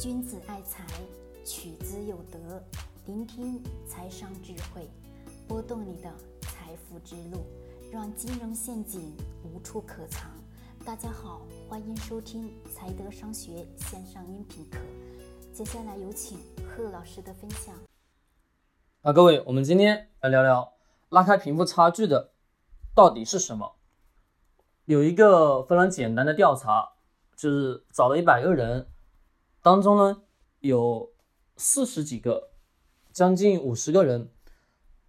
君子爱财，取之有德。聆听财商智慧，拨动你的财富之路，让金融陷阱无处可藏。大家好，欢迎收听财德商学线上音频课。接下来有请贺老师的分享。啊，各位，我们今天来聊聊拉开贫富差距的到底是什么？有一个非常简单的调查，就是找了一百个人。当中呢，有四十几个，将近五十个人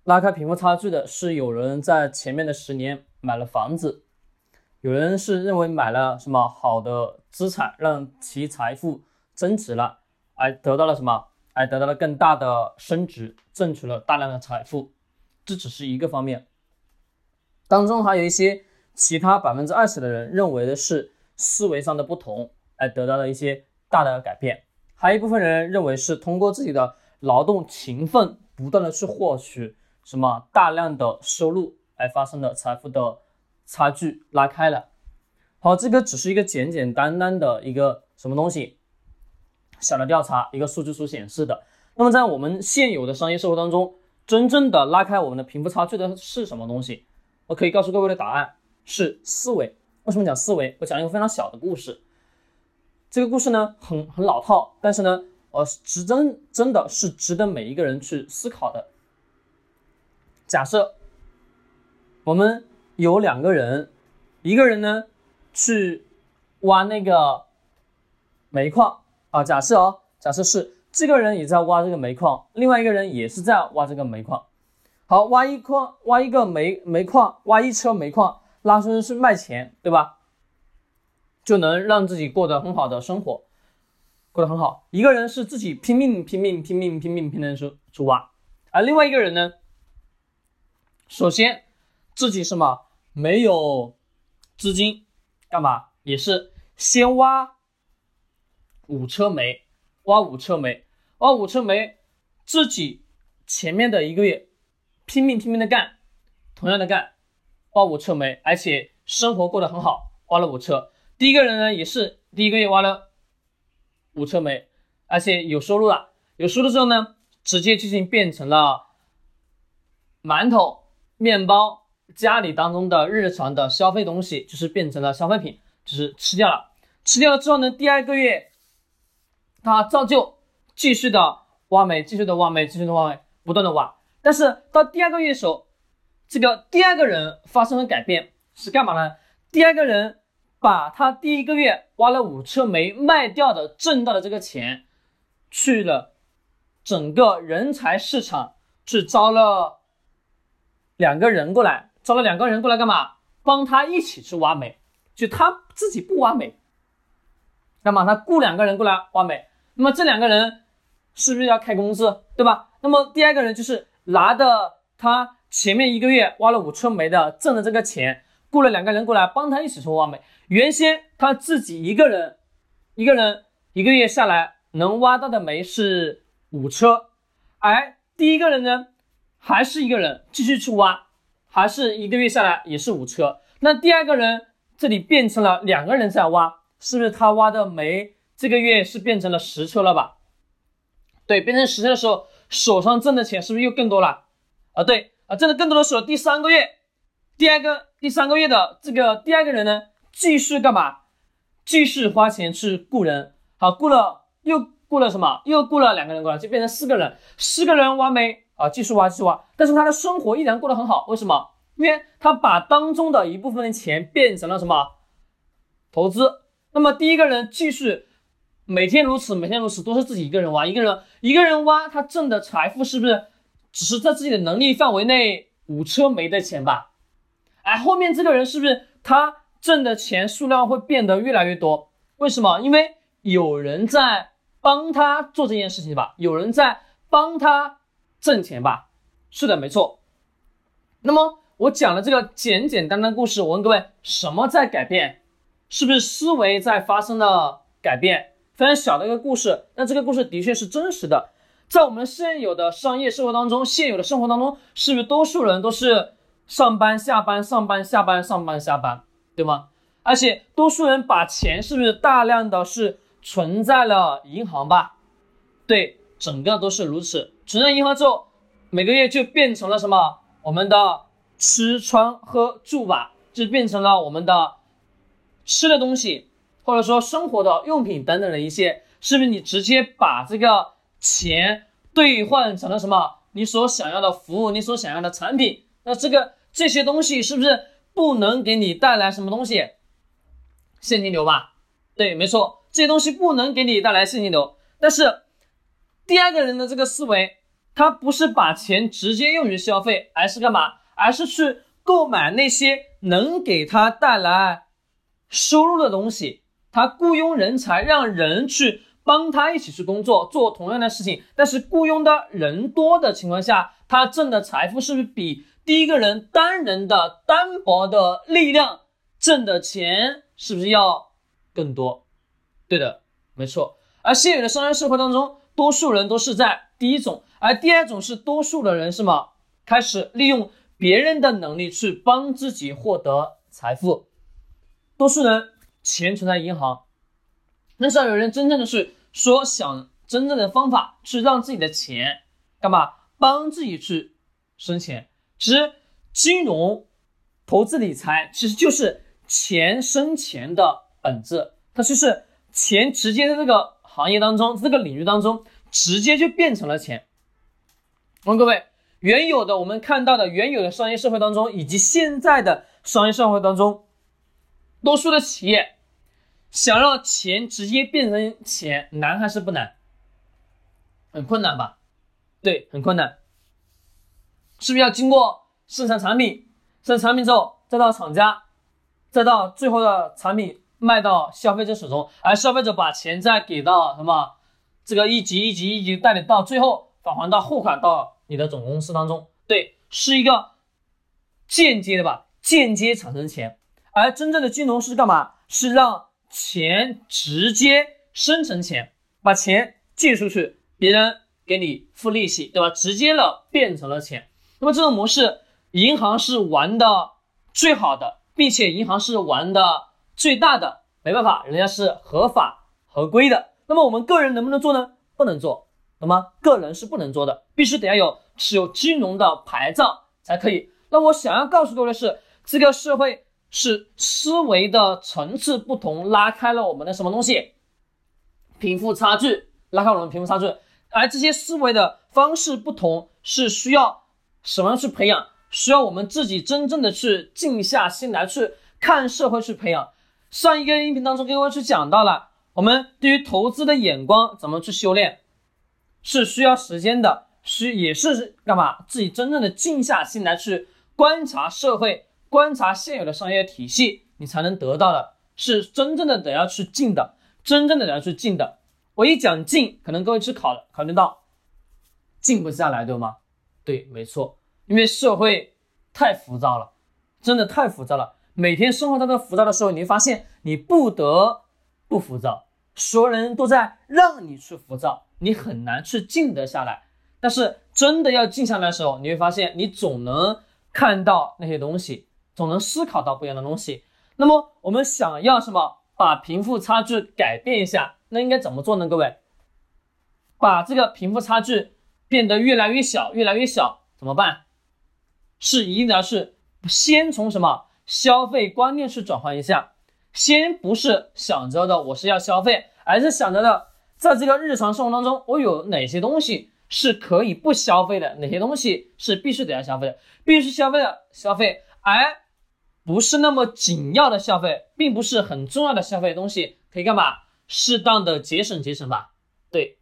拉开贫富差距的是有人在前面的十年买了房子，有人是认为买了什么好的资产，让其财富增值了，而得到了什么，而得到了更大的升值，挣取了大量的财富，这只是一个方面。当中还有一些其他百分之二十的人认为的是思维上的不同，而得到了一些。大的改变，还有一部分人认为是通过自己的劳动勤奋，不断的去获取什么大量的收入，而发生的财富的差距拉开了。好，这个只是一个简简单单的一个什么东西，小的调查，一个数据所显示的。那么在我们现有的商业社会当中，真正的拉开我们的贫富差距的是什么东西？我可以告诉各位的答案是思维。为什么讲思维？我讲一个非常小的故事。这个故事呢，很很老套，但是呢，呃，值真真的是值得每一个人去思考的。假设我们有两个人，一个人呢去挖那个煤矿啊，假设哦，假设是这个人也在挖这个煤矿，另外一个人也是在挖这个煤矿。好，挖一矿，挖一个煤煤矿，挖一车煤矿，拉出去卖钱，对吧？就能让自己过得很好的生活，过得很好。一个人是自己拼命拼命拼命拼命拼命出出挖，而另外一个人呢，首先自己什么没有资金，干嘛也是先挖五车煤，挖五车煤，挖五车煤，自己前面的一个月拼命拼命的干，同样的干，挖五车煤，而且生活过得很好，挖了五车。第一个人呢，也是第一个月挖了五车煤，而且有收入了。有收入之后呢，直接就经变成了馒头、面包，家里当中的日常的消费东西，就是变成了消费品，就是吃掉了。吃掉了之后呢，第二个月他照旧继续的挖煤，继续的挖煤，继续的挖煤，不断的挖。但是到第二个月的时候，这个第二个人发生了改变，是干嘛呢？第二个人。把他第一个月挖了五车煤卖掉的挣到的这个钱，去了整个人才市场去招了两个人过来，招了两个人过来干嘛？帮他一起去挖煤，就他自己不挖煤，那么他雇两个人过来挖煤，那么这两个人是不是要开工资，对吧？那么第二个人就是拿的他前面一个月挖了五车煤的挣的这个钱，雇了两个人过来帮他一起去挖煤。原先他自己一个人，一个人一个月下来能挖到的煤是五车，而第一个人呢，还是一个人继续去挖，还是一个月下来也是五车。那第二个人这里变成了两个人在挖，是不是他挖的煤这个月是变成了十车了吧？对，变成十车的时候，手上挣的钱是不是又更多了？啊，对，啊，挣的更多的时候，第三个月，第二个第三个月的这个第二个人呢？继续干嘛？继续花钱去雇人，好，雇了又雇了什么？又雇了两个人过来，就变成四个人。四个人挖煤啊，继续挖，继续挖。但是他的生活依然过得很好，为什么？因为他把当中的一部分的钱变成了什么？投资。那么第一个人继续每天如此，每天如此，都是自己一个人挖，一个人一个人挖，他挣的财富是不是只是在自己的能力范围内五车煤的钱吧？哎，后面这个人是不是他？挣的钱数量会变得越来越多，为什么？因为有人在帮他做这件事情吧，有人在帮他挣钱吧。是的，没错。那么我讲的这个简简单单故事，我问各位，什么在改变？是不是思维在发生了改变？非常小的一个故事，但这个故事的确是真实的。在我们现有的商业社会当中，现有的生活当中，是不是多数人都是上班下班上班下班上班下班？对吗？而且多数人把钱是不是大量的是存在了银行吧？对，整个都是如此。存在银行之后，每个月就变成了什么？我们的吃穿喝住吧，就变成了我们的吃的东西，或者说生活的用品等等的一些，是不是？你直接把这个钱兑换成了什么？你所想要的服务，你所想要的产品，那这个这些东西是不是不能给你带来什么东西？现金流吧？对，没错，这些东西不能给你带来现金流。但是第二个人的这个思维。他不是把钱直接用于消费，而是干嘛？而是去购买那些能给他带来收入的东西。他雇佣人才，让人去帮他一起去工作，做同样的事情。但是雇佣的人多的情况下，他挣的财富是不是比第一个人单人的单薄的力量挣的钱是不是要更多？对的，没错。而现有的商业社会当中，多数人都是在第一种。而第二种是多数的人是吗？开始利用别人的能力去帮自己获得财富。多数人钱存在银行，很少有人真正的是说想真正的方法去让自己的钱干嘛帮自己去生钱。其实金融投资理财其实就是钱生钱的本质，它就是钱直接在这个行业当中这个领域当中直接就变成了钱。问各位，原有的我们看到的原有的商业社会当中，以及现在的商业社会当中，多数的企业想让钱直接变成钱，难还是不难？很困难吧？对，很困难。是不是要经过生产产品，生产产品之后，再到厂家，再到最后的产品卖到消费者手中，而消费者把钱再给到什么？这个一级一级一级带领到最后返还到货款到。你的总公司当中，对，是一个间接的吧，间接产生钱，而真正的金融是干嘛？是让钱直接生成钱，把钱借出去，别人给你付利息，对吧？直接了变成了钱。那么这种模式，银行是玩的最好的，并且银行是玩的最大的，没办法，人家是合法合规的。那么我们个人能不能做呢？不能做。那么个人是不能做的，必须得要有持有金融的牌照才可以。那我想要告诉各位的是，这个社会是思维的层次不同，拉开了我们的什么东西？贫富差距，拉开我们贫富差距。而这些思维的方式不同，是需要什么样去培养？需要我们自己真正的去静下心来去看社会去培养。上一个音频当中，各位去讲到了我们对于投资的眼光怎么去修炼。是需要时间的，需也是干嘛？自己真正的静下心来去观察社会，观察现有的商业体系，你才能得到的，是真正的得要去静的，真正的得要去静的。我一讲静，可能各位去考，考虑到静不下来，对吗？对，没错，因为社会太浮躁了，真的太浮躁了。每天生活在这浮躁的时候，你会发现你不得不浮躁，所有人都在让你去浮躁。你很难去静得下来，但是真的要静下来的时候，你会发现你总能看到那些东西，总能思考到不一样的东西。那么我们想要什么？把贫富差距改变一下，那应该怎么做呢？各位，把这个贫富差距变得越来越小，越来越小，怎么办？是一定要是先从什么消费观念去转换一下，先不是想着的我是要消费，而是想着的。在这个日常生活当中，我有哪些东西是可以不消费的？哪些东西是必须得要消费的？必须消费的消费，而不是那么紧要的消费，并不是很重要的消费东西，可以干嘛？适当的节省节省吧。对，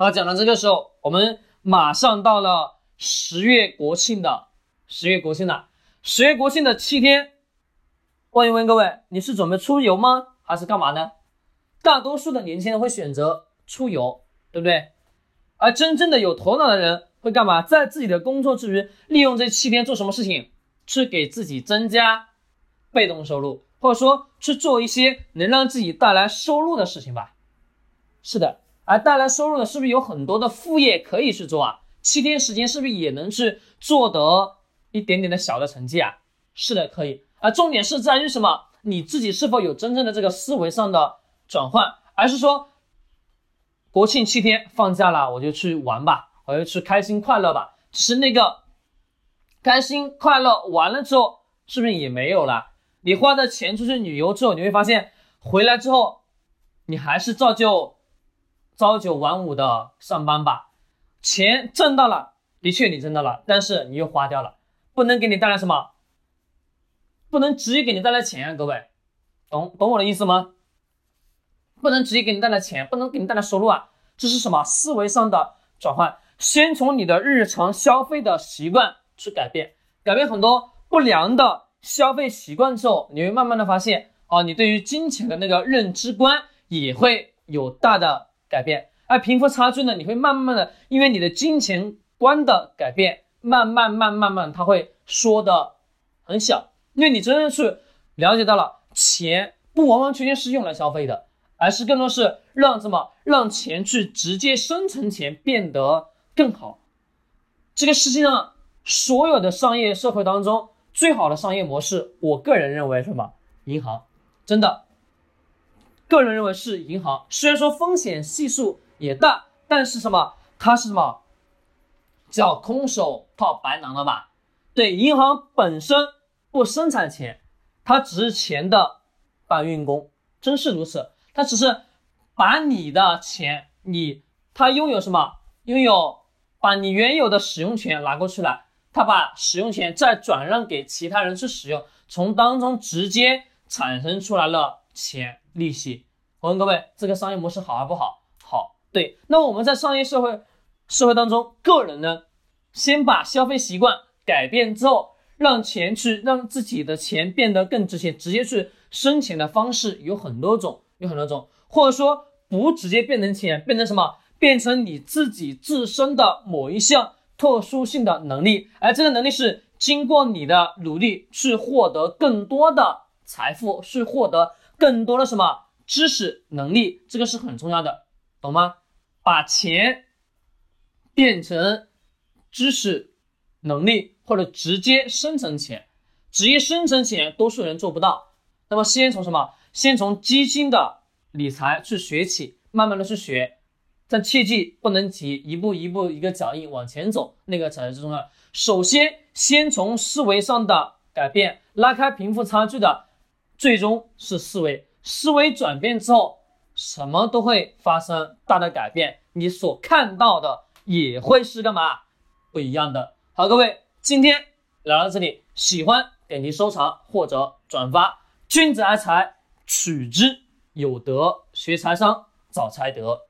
好，讲到这个时候，我们马上到了十月国庆的十月国庆了十月国庆的七天，问一问各位，你是准备出游吗？还是干嘛呢？大多数的年轻人会选择出游，对不对？而真正的有头脑的人会干嘛？在自己的工作之余，利用这七天做什么事情？去给自己增加被动收入，或者说去做一些能让自己带来收入的事情吧。是的，而带来收入的，是不是有很多的副业可以去做啊？七天时间是不是也能去做得一点点的小的成绩啊？是的，可以。而重点是在于什么？你自己是否有真正的这个思维上的。转换，而是说国庆七天放假了，我就去玩吧，我就去开心快乐吧。其实那个开心快乐完了之后，是不是也没有了？你花的钱出去旅游之后，你会发现回来之后，你还是照旧朝九晚五的上班吧。钱挣到了，的确你挣到了，但是你又花掉了，不能给你带来什么，不能直接给你带来钱啊，各位，懂懂我的意思吗？不能直接给你带来钱，不能给你带来收入啊，这是什么思维上的转换？先从你的日常消费的习惯去改变，改变很多不良的消费习惯之后，你会慢慢的发现，哦，你对于金钱的那个认知观也会有大的改变。而贫富差距呢，你会慢慢的，因为你的金钱观的改变，慢慢慢慢慢，它会缩的很小，因为你真正去了解到了，钱不完完全全是用来消费的，而是更多是让什么，让钱去直接生成钱，变得更好。这个世界上所有的商业社会当中，最好的商业模式，我个人认为什么？银行，真的，个人认为是银行。虽然说风险系数。也大，但是什么？它是什么？叫空手套白狼了吧？对，银行本身不生产钱，它只是钱的搬运工，真是如此。它只是把你的钱，你它拥有什么？拥有把你原有的使用权拿过去了，它把使用权再转让给其他人去使用，从当中直接产生出来了钱利息。我问各位，这个商业模式好还不好？好对，那我们在商业社会社会当中，个人呢，先把消费习惯改变之后，让钱去让自己的钱变得更值钱，直接去生钱的方式有很多种，有很多种，或者说不直接变成钱，变成什么？变成你自己自身的某一项特殊性的能力，而这个能力是经过你的努力去获得更多的财富，去获得更多的什么知识能力，这个是很重要的。懂吗？把钱变成知识、能力，或者直接生成钱，直接生成钱，多数人做不到。那么，先从什么？先从基金的理财去学起，慢慢的去学，但切记不能急，一步一步一个脚印往前走，那个才是最重要的。首先，先从思维上的改变，拉开贫富差距的，最终是思维，思维转变之后。什么都会发生大的改变，你所看到的也会是干嘛不一样的。好，各位，今天聊到这里，喜欢点击收藏或者转发。君子爱财，取之有德；学财商，找财德。